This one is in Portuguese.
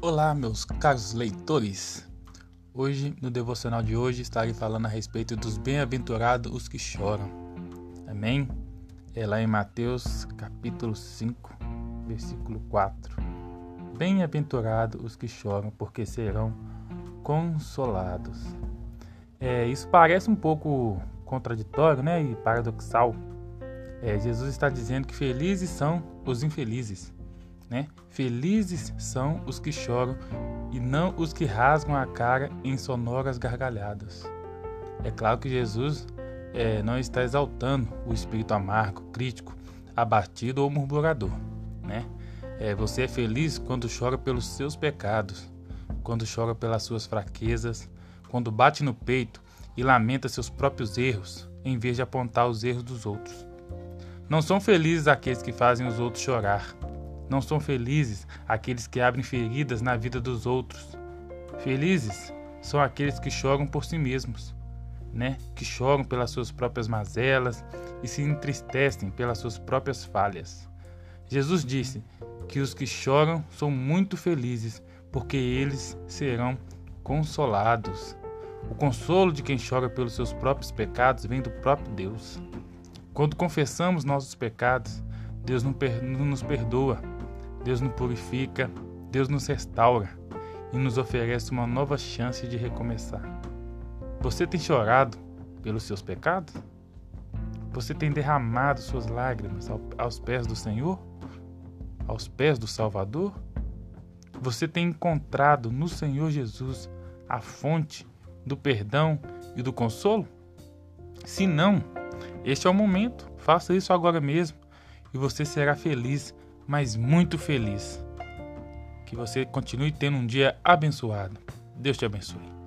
Olá, meus caros leitores. Hoje, no devocional de hoje, estarei falando a respeito dos bem-aventurados os que choram. Amém? É lá em Mateus, capítulo 5, versículo 4. Bem-aventurados os que choram, porque serão consolados. É, isso parece um pouco contraditório, né, e paradoxal. É, Jesus está dizendo que felizes são os infelizes né? Felizes são os que choram e não os que rasgam a cara em sonoras gargalhadas. É claro que Jesus é, não está exaltando o espírito amargo, crítico, abatido ou murmurador, né? É, você é feliz quando chora pelos seus pecados, quando chora pelas suas fraquezas, quando bate no peito e lamenta seus próprios erros, em vez de apontar os erros dos outros. Não são felizes aqueles que fazem os outros chorar, não são felizes aqueles que abrem feridas na vida dos outros. Felizes são aqueles que choram por si mesmos, né? Que choram pelas suas próprias mazelas e se entristecem pelas suas próprias falhas. Jesus disse que os que choram são muito felizes, porque eles serão consolados. O consolo de quem chora pelos seus próprios pecados vem do próprio Deus. Quando confessamos nossos pecados, Deus nos perdoa Deus nos purifica, Deus nos restaura e nos oferece uma nova chance de recomeçar. Você tem chorado pelos seus pecados? Você tem derramado suas lágrimas aos pés do Senhor? Aos pés do Salvador? Você tem encontrado no Senhor Jesus a fonte do perdão e do consolo? Se não, este é o momento. Faça isso agora mesmo e você será feliz mas muito feliz. Que você continue tendo um dia abençoado. Deus te abençoe.